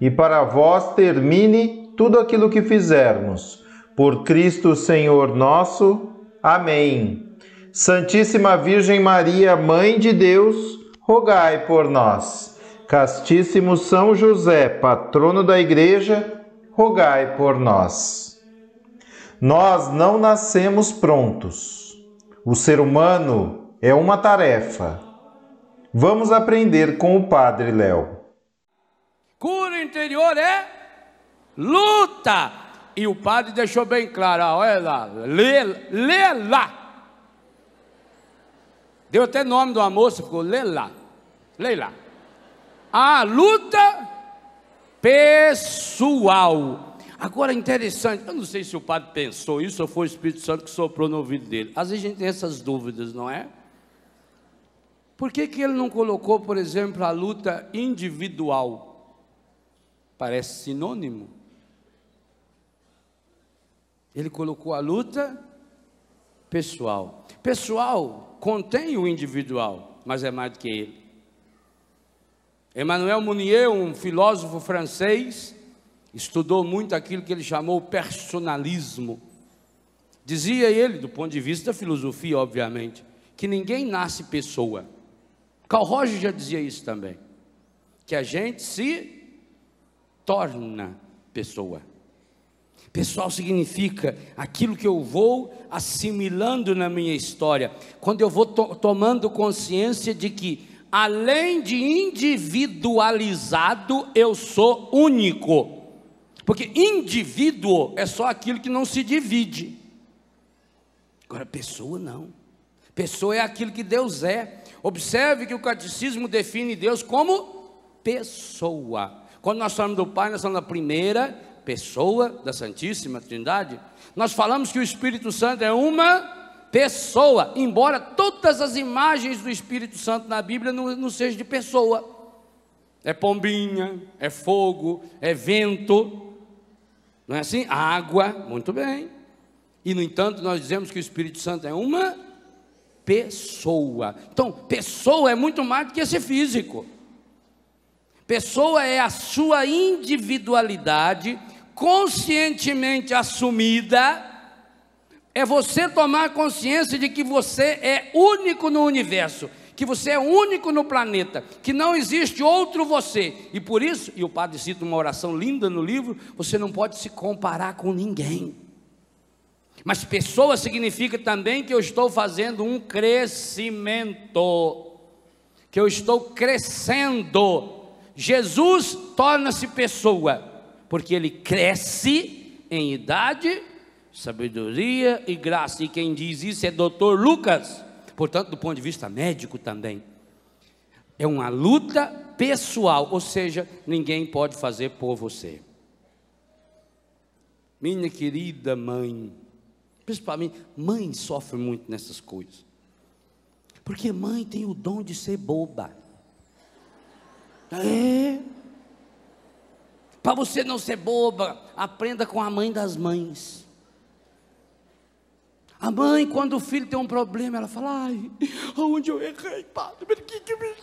e para vós termine tudo aquilo que fizermos. Por Cristo Senhor nosso. Amém. Santíssima Virgem Maria, Mãe de Deus, rogai por nós. Castíssimo São José, patrono da Igreja, rogai por nós. Nós não nascemos prontos. O ser humano é uma tarefa. Vamos aprender com o Padre Léo. Cura interior é luta. E o padre deixou bem claro, olha lá, lê, lê lá. Deu até nome do moça, ficou. Lê lá. A luta pessoal. Agora interessante, eu não sei se o padre pensou isso ou foi o Espírito Santo que soprou no ouvido dele. Às vezes a gente tem essas dúvidas, não é? Por que, que ele não colocou, por exemplo, a luta individual? Parece sinônimo. Ele colocou a luta pessoal. Pessoal contém o individual, mas é mais do que ele. Emmanuel Mounier, um filósofo francês, estudou muito aquilo que ele chamou personalismo. Dizia ele, do ponto de vista da filosofia, obviamente, que ninguém nasce pessoa. Carl Roger já dizia isso também. Que a gente se torna pessoa. Pessoal significa aquilo que eu vou assimilando na minha história, quando eu vou to tomando consciência de que, além de individualizado, eu sou único. Porque indivíduo é só aquilo que não se divide. Agora, pessoa não. Pessoa é aquilo que Deus é. Observe que o catecismo define Deus como pessoa. Quando nós falamos do Pai, nós falamos da primeira pessoa da Santíssima Trindade. Nós falamos que o Espírito Santo é uma pessoa, embora todas as imagens do Espírito Santo na Bíblia não, não sejam de pessoa. É pombinha, é fogo, é vento, não é assim? Água, muito bem. E no entanto, nós dizemos que o Espírito Santo é uma pessoa. Então, pessoa é muito mais do que esse físico. Pessoa é a sua individualidade conscientemente assumida. É você tomar consciência de que você é único no universo, que você é único no planeta, que não existe outro você. E por isso, e o padre cita uma oração linda no livro, você não pode se comparar com ninguém. Mas pessoa significa também que eu estou fazendo um crescimento, que eu estou crescendo Jesus torna-se pessoa, porque ele cresce em idade, sabedoria e graça. E quem diz isso é doutor Lucas, portanto, do ponto de vista médico também. É uma luta pessoal, ou seja, ninguém pode fazer por você. Minha querida mãe, principalmente mãe sofre muito nessas coisas. Porque mãe tem o dom de ser boba. É. Para você não ser boba, aprenda com a mãe das mães. A mãe, quando o filho tem um problema, ela fala: Ai, aonde eu errei, padre? Por que que me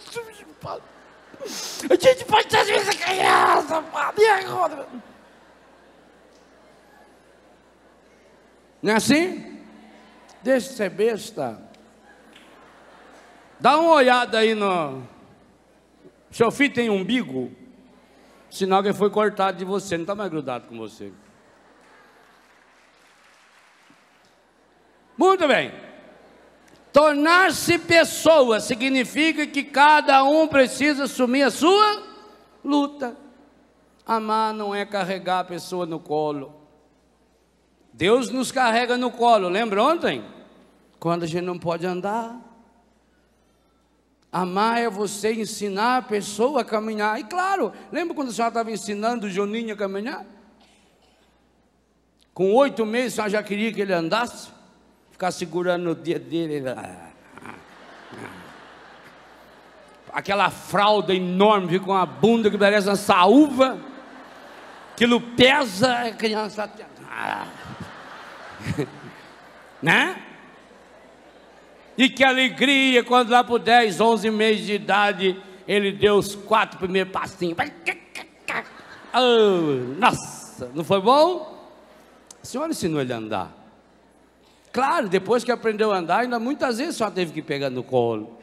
padre? A gente pode fazer essa criança, padre, e agora? Não é assim? Deixa de ser besta. Dá uma olhada aí no, seu filho tem umbigo? Sinal que foi cortado de você, não está mais grudado com você. Muito bem. Tornar-se pessoa significa que cada um precisa assumir a sua luta. Amar não é carregar a pessoa no colo. Deus nos carrega no colo, lembra ontem? Quando a gente não pode andar. Amar é você ensinar a pessoa a caminhar. E claro, lembra quando a senhora estava ensinando o Joninho a caminhar? Com oito meses, a senhora já queria que ele andasse? Ficar segurando o dia dele. Aquela fralda enorme, com a bunda que parece uma saúva. Aquilo pesa, a criança. né? E que alegria quando lá por 10, 11 meses de idade ele deu os quatro primeiros passinhos. Oh, nossa, não foi bom? A senhora ensinou ele a andar. Claro, depois que aprendeu a andar, ainda muitas vezes só teve que pegar no colo.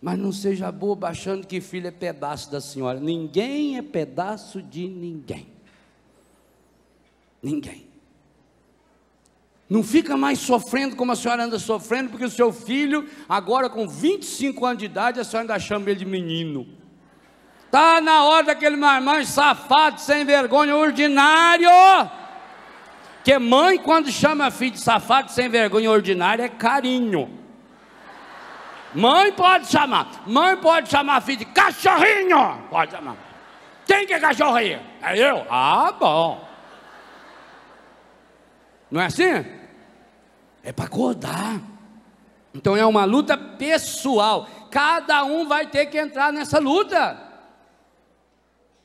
Mas não seja boba achando que filho é pedaço da senhora. Ninguém é pedaço de ninguém. Ninguém. Não fica mais sofrendo como a senhora anda sofrendo, porque o seu filho, agora com 25 anos de idade, a senhora ainda chama ele de menino. Está na hora daquele marmanjo safado, sem vergonha, ordinário. Que mãe, quando chama filho de safado, sem vergonha, ordinário, é carinho. Mãe pode chamar, mãe pode chamar filho de cachorrinho. Pode chamar. Quem que é cachorrinho? É eu? Ah, bom. Não é assim? É para acordar. Então é uma luta pessoal. Cada um vai ter que entrar nessa luta.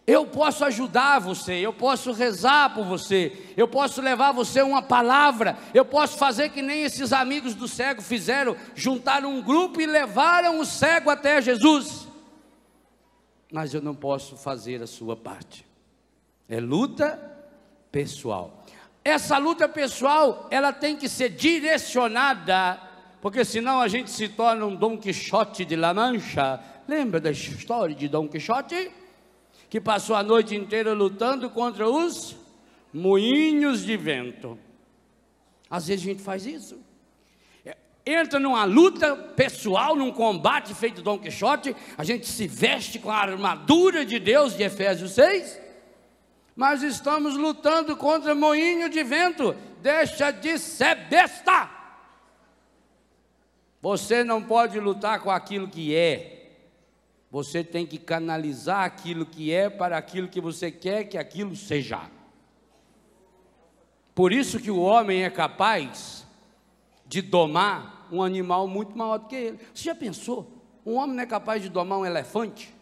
Eu posso ajudar você, eu posso rezar por você, eu posso levar você uma palavra, eu posso fazer que nem esses amigos do cego fizeram, juntaram um grupo e levaram o cego até Jesus. Mas eu não posso fazer a sua parte. É luta pessoal. Essa luta pessoal, ela tem que ser direcionada, porque senão a gente se torna um Dom Quixote de La Mancha. Lembra da história de Dom Quixote? Que passou a noite inteira lutando contra os moinhos de vento. Às vezes a gente faz isso. É, entra numa luta pessoal, num combate feito Dom Quixote, a gente se veste com a armadura de Deus de Efésios 6 mas estamos lutando contra moinho de vento. Deixa de ser besta. Você não pode lutar com aquilo que é. Você tem que canalizar aquilo que é para aquilo que você quer que aquilo seja. Por isso que o homem é capaz de domar um animal muito maior do que ele. Você já pensou? Um homem não é capaz de domar um elefante?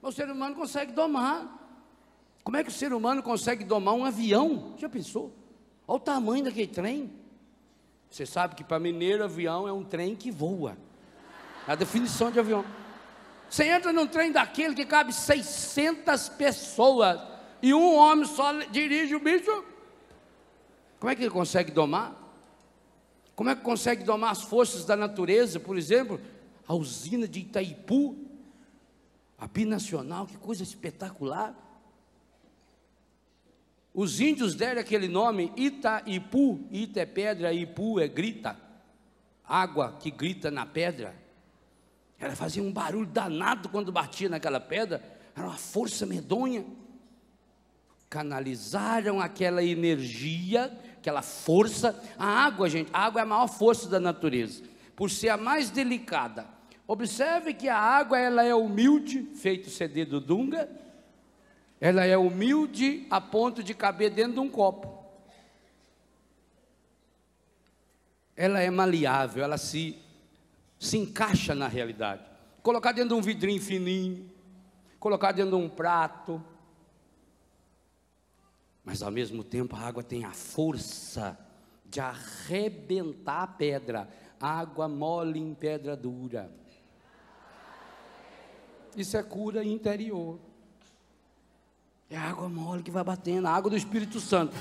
O ser humano consegue domar. Como é que o ser humano consegue domar um avião? Já pensou? Olha o tamanho daquele trem. Você sabe que para mineiro, avião é um trem que voa. A definição de avião. Você entra num trem daquele que cabe 600 pessoas e um homem só dirige o bicho. Como é que ele consegue domar? Como é que consegue domar as forças da natureza? Por exemplo, a usina de Itaipu, a binacional, que coisa espetacular. Os índios deram aquele nome Itaipu, Ita é pedra, Ipu é grita, água que grita na pedra. Ela fazia um barulho danado quando batia naquela pedra, era uma força medonha. Canalizaram aquela energia, aquela força. A água, gente, a água é a maior força da natureza, por ser a mais delicada. Observe que a água ela é humilde, feito CD do Dunga, ela é humilde a ponto de caber dentro de um copo. Ela é maleável, ela se, se encaixa na realidade. Colocar dentro de um vidrinho fininho, colocar dentro de um prato. Mas ao mesmo tempo a água tem a força de arrebentar a pedra. Água mole em pedra dura. Isso é cura interior. É a água mole que vai batendo, a água do Espírito Santo.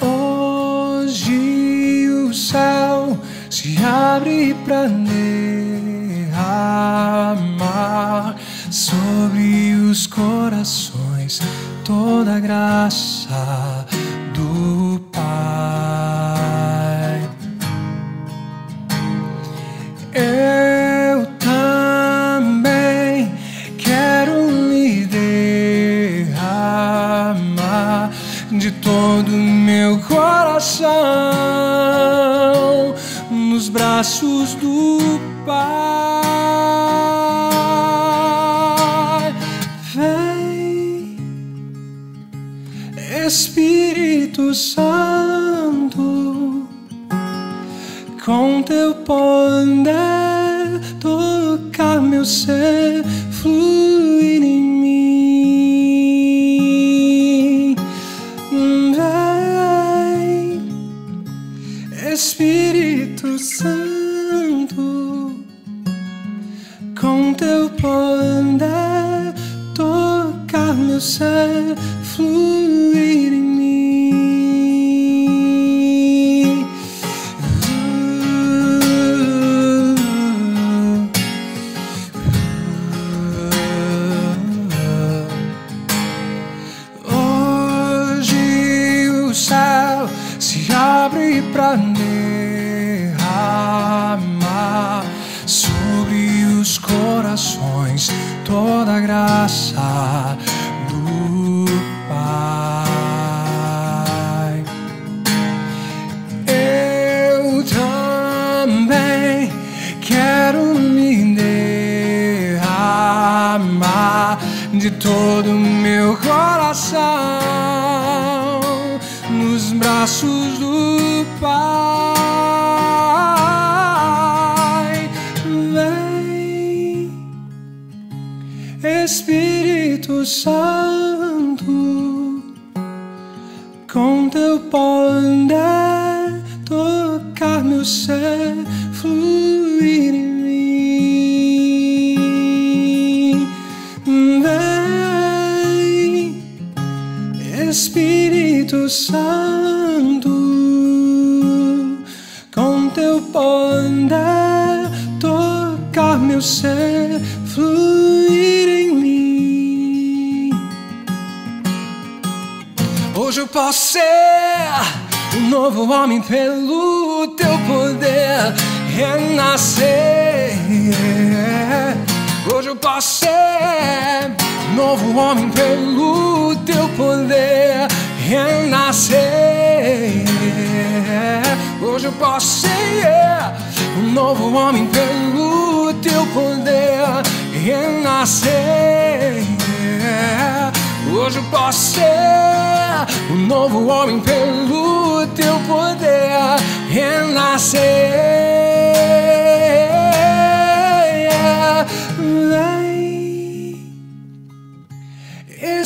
Hoje o céu se abre para derramar sobre os corações toda a graça do Pai. Eu também quero me derramar de todo meu coração nos braços do Pai. Vem, Espírito Santo, com teu poder tocar meu ser, Espírito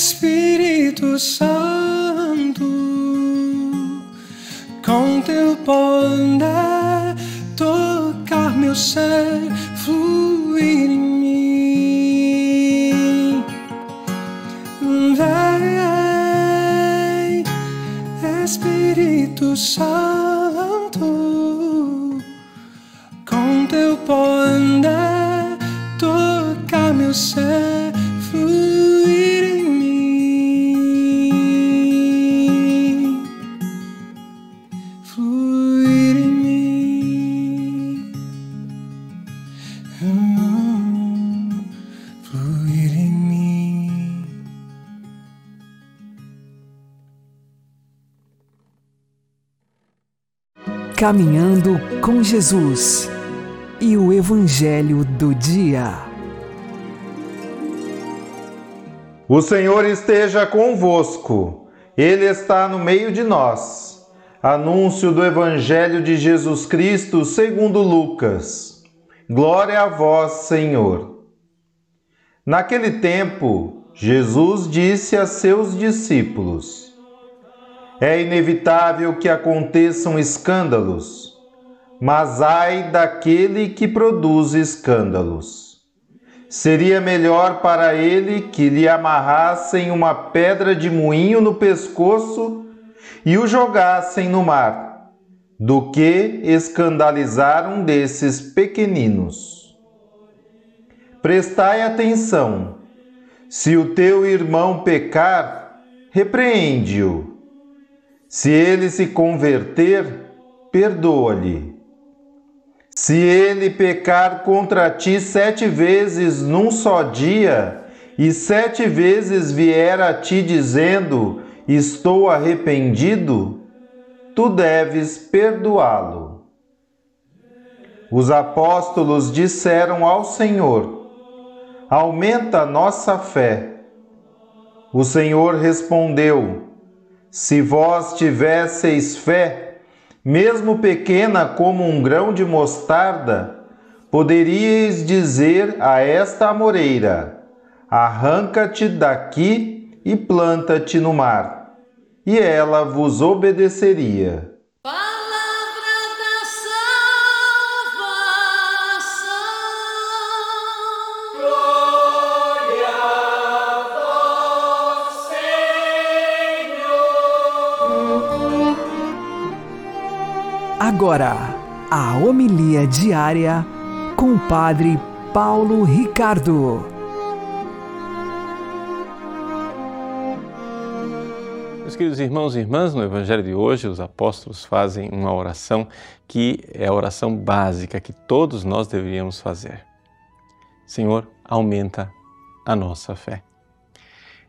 Espírito Santo, com teu poder tocar meu ser, fluir em mim. Vem, Espírito Santo, com teu poder tocar meu ser, Caminhando com Jesus e o Evangelho do Dia. O Senhor esteja convosco, Ele está no meio de nós. Anúncio do Evangelho de Jesus Cristo segundo Lucas. Glória a vós, Senhor. Naquele tempo, Jesus disse a seus discípulos: É inevitável que aconteçam escândalos, mas ai daquele que produz escândalos. Seria melhor para ele que lhe amarrassem uma pedra de moinho no pescoço e o jogassem no mar, do que escandalizar um desses pequeninos. Prestai atenção. Se o teu irmão pecar, repreende-o. Se ele se converter, perdoa-lhe. Se ele pecar contra ti sete vezes num só dia, e sete vezes vier a ti dizendo: Estou arrependido, tu deves perdoá-lo. Os apóstolos disseram ao Senhor: Aumenta nossa fé. O Senhor respondeu: se vós tivesseis fé, mesmo pequena como um grão de mostarda, poderíeis dizer a esta amoreira: Arranca-te daqui e planta-te no mar, e ela vos obedeceria. Agora, a homilia diária com o Padre Paulo Ricardo. Meus queridos irmãos e irmãs, no Evangelho de hoje, os apóstolos fazem uma oração que é a oração básica que todos nós deveríamos fazer. Senhor, aumenta a nossa fé.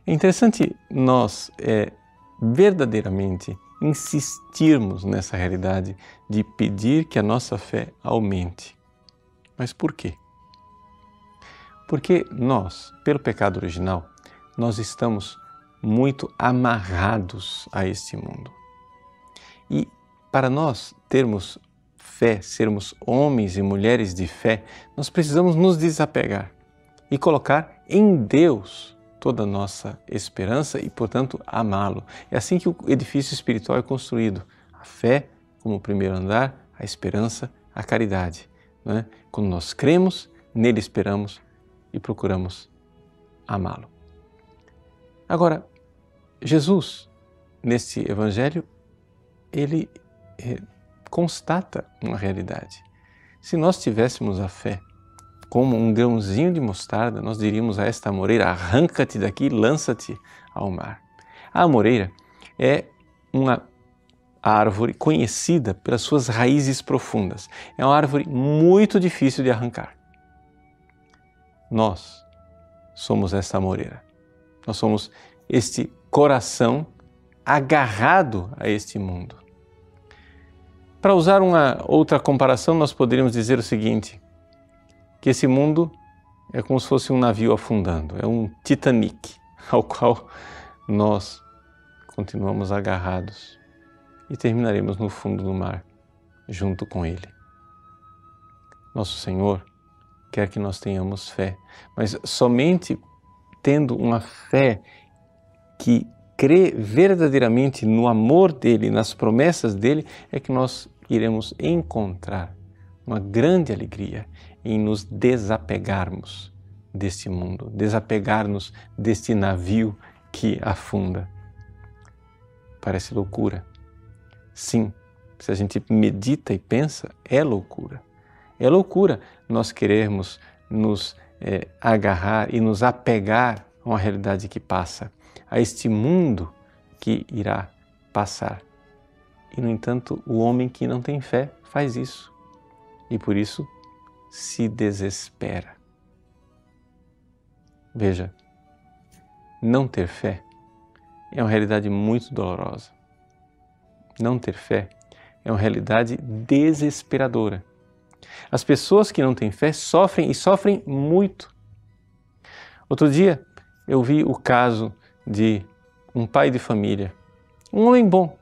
É interessante nós é, verdadeiramente insistirmos nessa realidade de pedir que a nossa fé aumente. Mas por quê? Porque nós, pelo pecado original, nós estamos muito amarrados a este mundo. E para nós termos fé, sermos homens e mulheres de fé, nós precisamos nos desapegar e colocar em Deus toda a nossa esperança e, portanto, amá-lo. É assim que o edifício espiritual é construído. A fé como o primeiro andar, a esperança, a caridade. É? Quando nós cremos, nele esperamos e procuramos amá-lo. Agora, Jesus, nesse evangelho, ele eh, constata uma realidade. Se nós tivéssemos a fé como um grãozinho de mostarda, nós diríamos a esta amoreira: arranca-te daqui lança-te ao mar. A amoreira é uma árvore conhecida pelas suas raízes profundas. É uma árvore muito difícil de arrancar. Nós somos essa amoreira. Nós somos este coração agarrado a este mundo. Para usar uma outra comparação, nós poderíamos dizer o seguinte: que esse mundo é como se fosse um navio afundando, é um Titanic ao qual nós continuamos agarrados e terminaremos no fundo do mar junto com ele. Nosso Senhor quer que nós tenhamos fé, mas somente tendo uma fé que crê verdadeiramente no amor dele, nas promessas dele, é que nós iremos encontrar uma grande alegria em nos desapegarmos deste mundo, desapegarmos deste navio que afunda. Parece loucura. Sim, se a gente medita e pensa, é loucura. É loucura nós querermos nos é, agarrar e nos apegar a uma realidade que passa, a este mundo que irá passar. E, no entanto, o homem que não tem fé faz isso. E por isso se desespera. Veja, não ter fé é uma realidade muito dolorosa. Não ter fé é uma realidade desesperadora. As pessoas que não têm fé sofrem e sofrem muito. Outro dia eu vi o caso de um pai de família, um homem bom,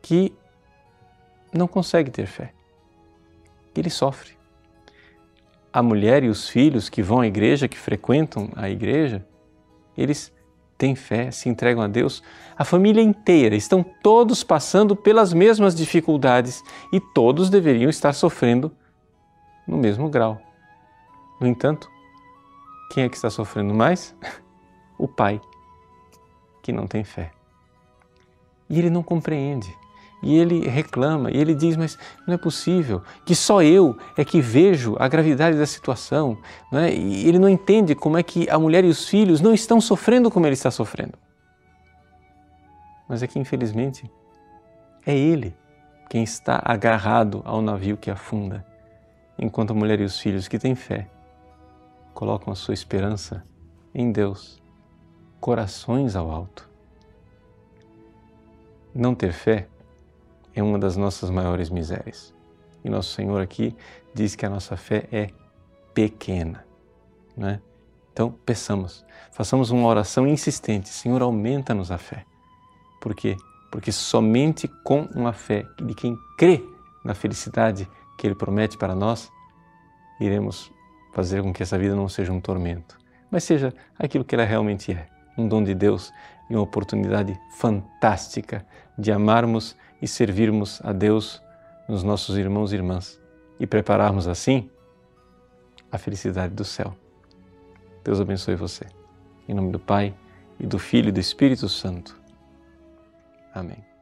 que não consegue ter fé. Ele sofre a mulher e os filhos que vão à igreja, que frequentam a igreja, eles têm fé, se entregam a Deus. A família inteira estão todos passando pelas mesmas dificuldades e todos deveriam estar sofrendo no mesmo grau. No entanto, quem é que está sofrendo mais? O pai, que não tem fé. E ele não compreende. E ele reclama, e ele diz: Mas não é possível que só eu é que vejo a gravidade da situação. Não é? E ele não entende como é que a mulher e os filhos não estão sofrendo como ele está sofrendo. Mas é que, infelizmente, é ele quem está agarrado ao navio que afunda, enquanto a mulher e os filhos que têm fé colocam a sua esperança em Deus, corações ao alto. Não ter fé é uma das nossas maiores misérias. E nosso Senhor aqui diz que a nossa fé é pequena. Né? Então, peçamos, façamos uma oração insistente: Senhor, aumenta-nos a fé. Por quê? Porque somente com uma fé de quem crê na felicidade que Ele promete para nós, iremos fazer com que essa vida não seja um tormento, mas seja aquilo que ela realmente é um dom de Deus e uma oportunidade fantástica de amarmos e servirmos a Deus nos nossos irmãos e irmãs e prepararmos assim a felicidade do céu. Deus abençoe você. Em nome do Pai e do Filho e do Espírito Santo. Amém.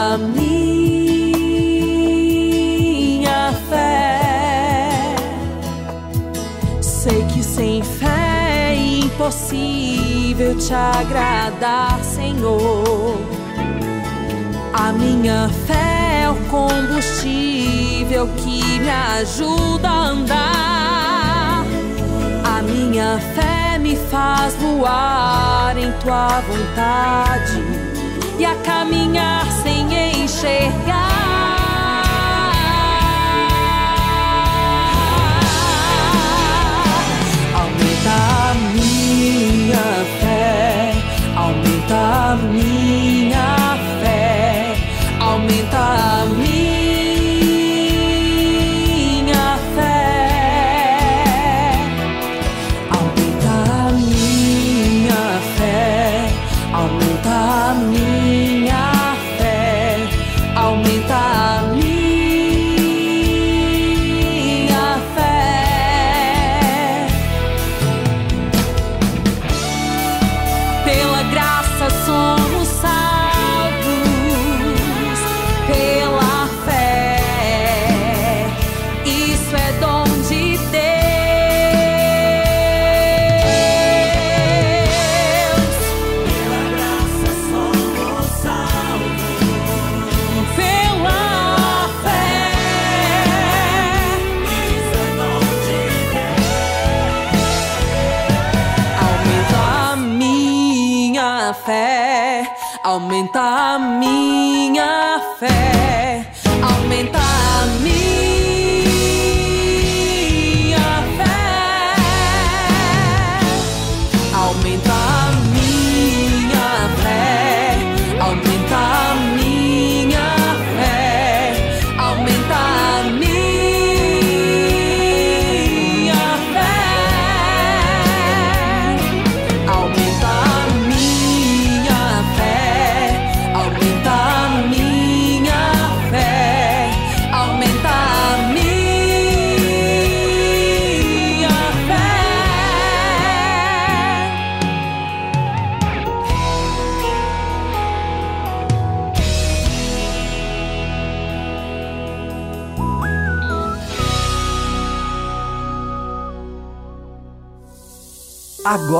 A minha fé. Sei que sem fé é impossível te agradar, Senhor. A minha fé é o combustível que me ajuda a andar. A minha fé me faz voar em tua vontade e a caminhar enxergar. Aumenta a minha fé, aumenta a minha fé, aumenta a fé, aumenta a minha fé,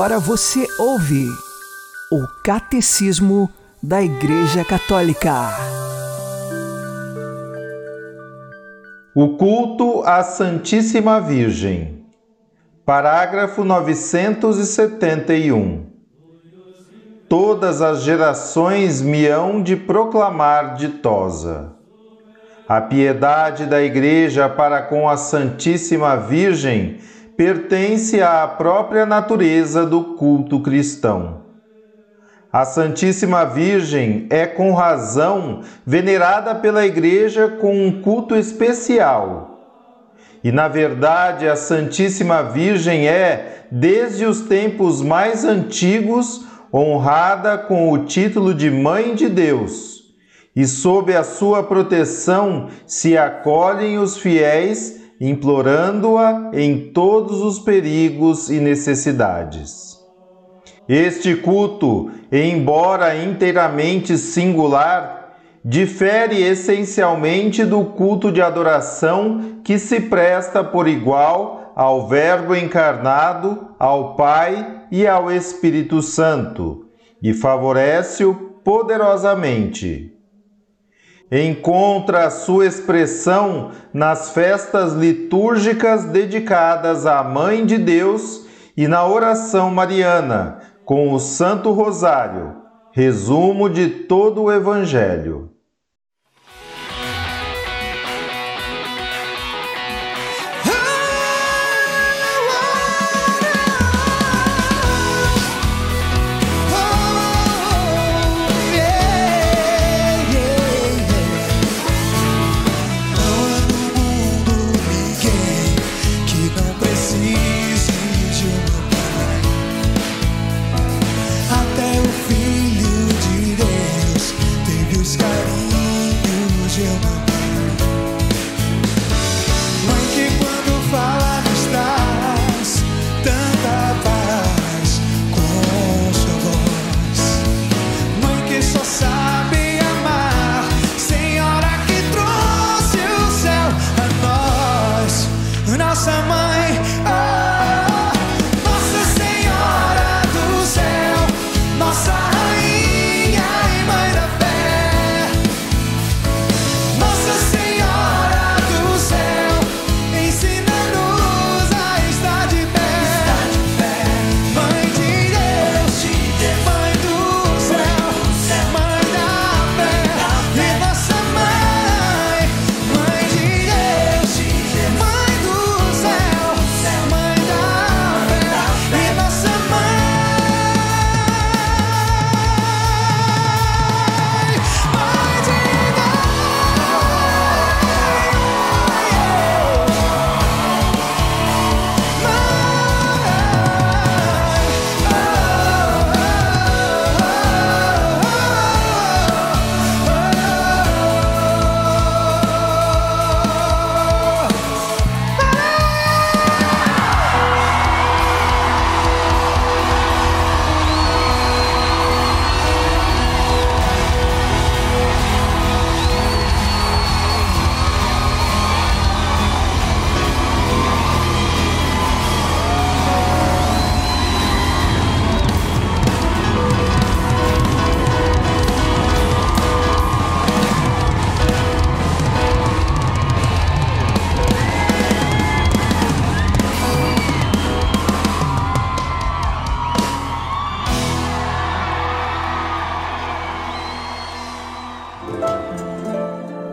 Agora você ouve o Catecismo da Igreja Católica. O culto à Santíssima Virgem. Parágrafo 971. Todas as gerações me hão de proclamar ditosa. A piedade da Igreja para com a Santíssima Virgem pertence à própria natureza do culto cristão. A Santíssima Virgem é com razão venerada pela Igreja com um culto especial. E na verdade, a Santíssima Virgem é, desde os tempos mais antigos, honrada com o título de Mãe de Deus. E sob a sua proteção se acolhem os fiéis, implorando-a em todos os perigos e necessidades. Este culto, embora inteiramente singular, difere essencialmente do culto de adoração que se presta por igual ao Verbo encarnado, ao Pai e ao Espírito Santo, e favorece-o poderosamente. Encontra sua expressão nas festas litúrgicas dedicadas à Mãe de Deus e na oração mariana, com o Santo Rosário, resumo de todo o Evangelho.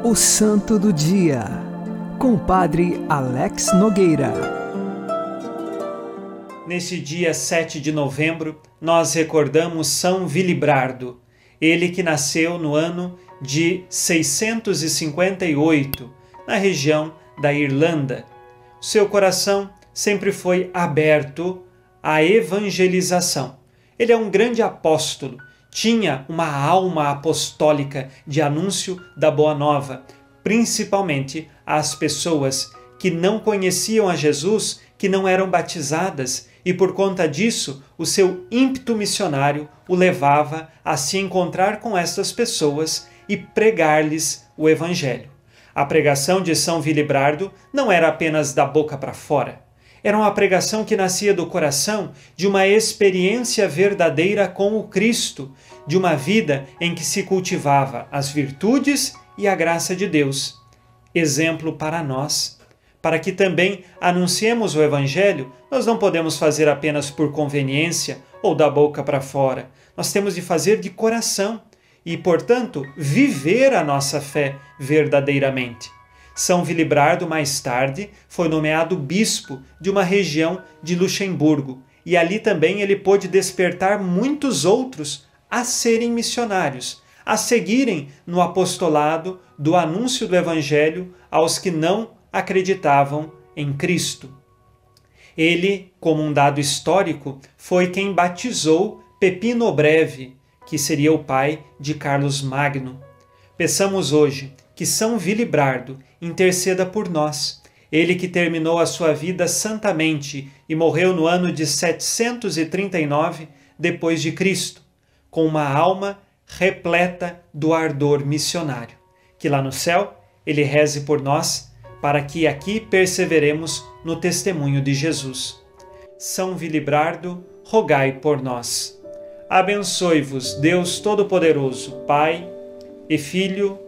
O Santo do Dia, com o Padre Alex Nogueira. Neste dia 7 de novembro, nós recordamos São Vilibrardo, ele que nasceu no ano de 658, na região da Irlanda. Seu coração sempre foi aberto à evangelização. Ele é um grande apóstolo tinha uma alma apostólica de anúncio da Boa Nova, principalmente às pessoas que não conheciam a Jesus, que não eram batizadas, e por conta disso, o seu ímpeto missionário o levava a se encontrar com estas pessoas e pregar-lhes o Evangelho. A pregação de São Vilibrardo não era apenas da boca para fora, Era uma pregação que nascia do coração de uma experiência verdadeira com o Cristo, de uma vida em que se cultivava as virtudes e a graça de Deus. Exemplo para nós. Para que também anunciemos o Evangelho, nós não podemos fazer apenas por conveniência ou da boca para fora. Nós temos de fazer de coração e, portanto, viver a nossa fé verdadeiramente. São Vilibrardo, mais tarde, foi nomeado bispo de uma região de Luxemburgo, e ali também ele pôde despertar muitos outros a serem missionários, a seguirem no apostolado do anúncio do Evangelho aos que não acreditavam em Cristo. Ele, como um dado histórico, foi quem batizou Pepino Breve, que seria o pai de Carlos Magno. Peçamos hoje que São Vilibrardo interceda por nós. Ele que terminou a sua vida santamente e morreu no ano de 739 depois de Cristo, com uma alma repleta do ardor missionário. Que lá no céu ele reze por nós, para que aqui perseveremos no testemunho de Jesus. São Vilibrardo, rogai por nós. Abençoe-vos Deus Todo-Poderoso, Pai e Filho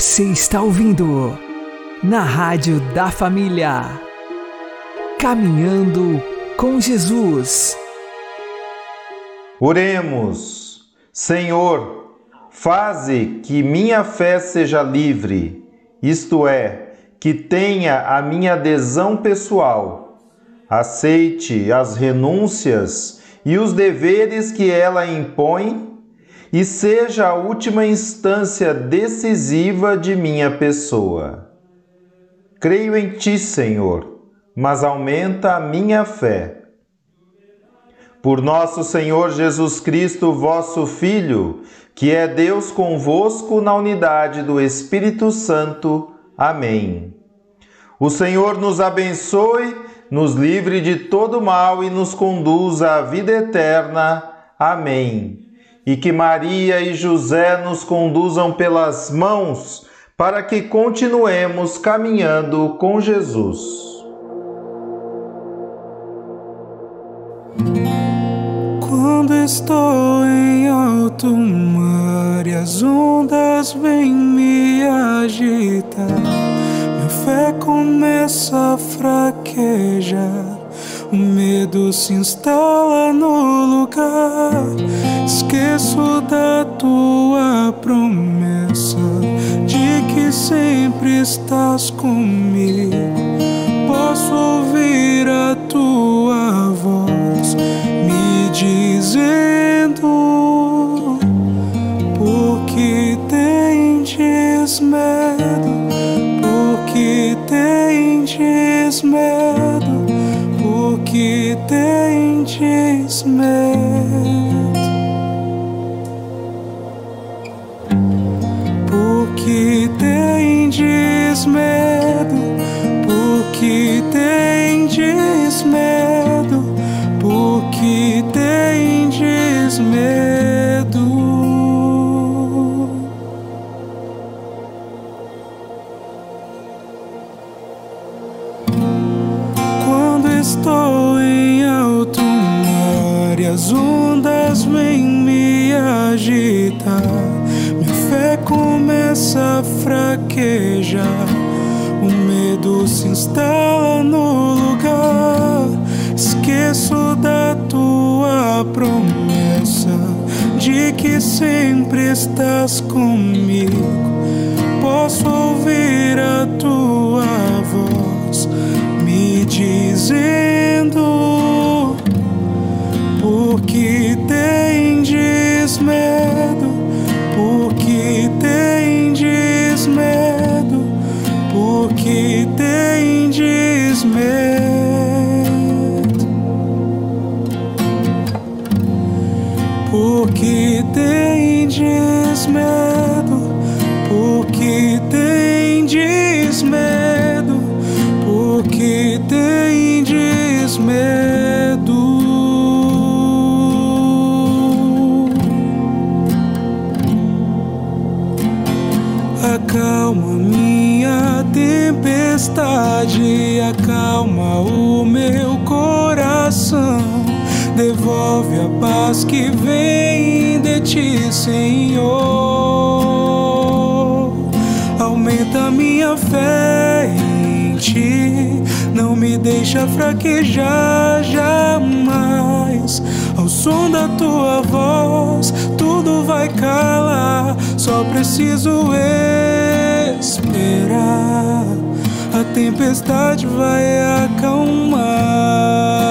Você está ouvindo na Rádio da Família. Caminhando com Jesus. Oremos, Senhor, faze que minha fé seja livre, isto é, que tenha a minha adesão pessoal. Aceite as renúncias e os deveres que ela impõe e seja a última instância decisiva de minha pessoa. Creio em Ti, Senhor, mas aumenta a minha fé. Por nosso Senhor Jesus Cristo, vosso Filho, que é Deus convosco na unidade do Espírito Santo. Amém. O Senhor nos abençoe, nos livre de todo mal e nos conduza à vida eterna. Amém. E que Maria e José nos conduzam pelas mãos para que continuemos caminhando com Jesus. Quando estou em alto mar e as ondas vêm me agitar, minha fé começa a fraquejar. O medo se instala no lugar. Esqueço da tua promessa de que sempre estás comigo. Posso ouvir a tua voz me dizendo: Por que tendes medo? Por que tendes medo? Que tendes medo? Por que tendes medo? Instala no lugar. Esqueço da tua promessa de que sempre estás comigo. Posso ouvir a tua voz me dizendo: paz que vem de ti, Senhor. Aumenta minha fé em ti, não me deixa fraquejar jamais. Ao som da tua voz, tudo vai calar. Só preciso esperar. A tempestade vai acalmar.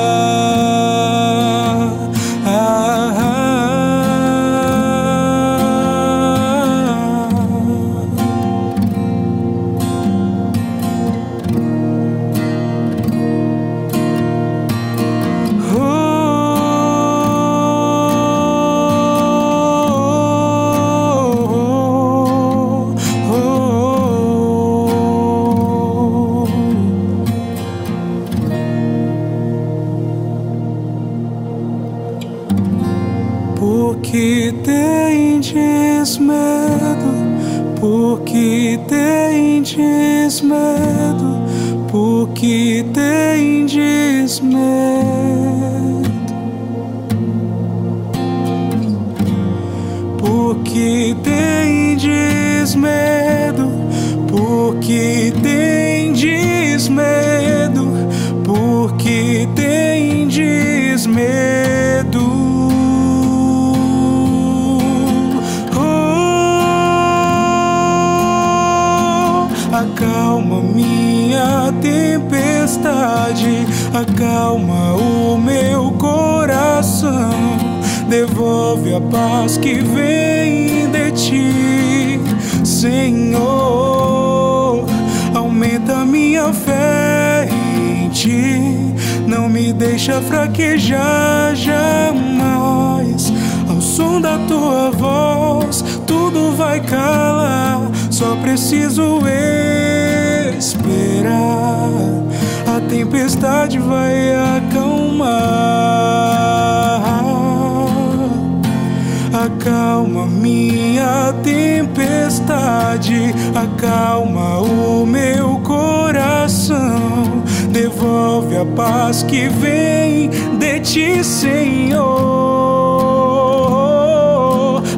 Porque tendes medo, porque tendes medo, porque tendes medo. Porque tendes medo, paz que vem de ti, Senhor. Aumenta minha fé em ti, não me deixa fraquejar jamais. Ao som da tua voz, tudo vai calar. Só preciso esperar. A tempestade vai acalmar. Acalma minha tempestade, acalma o meu coração, devolve a paz que vem de ti, Senhor.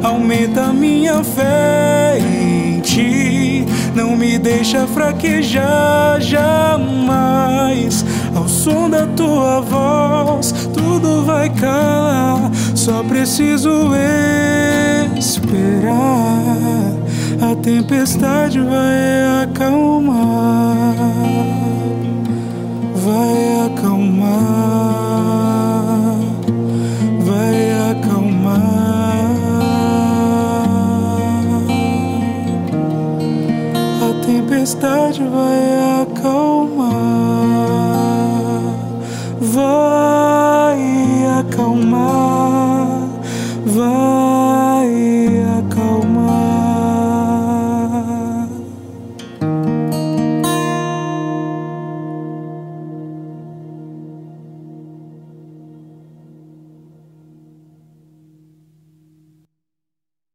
Aumenta minha fé em ti, não me deixa fraquejar jamais. Ao som da tua voz, tudo vai calar. Só preciso esperar. A tempestade vai acalmar. Vai acalmar. Vai acalmar. A tempestade vai acalmar.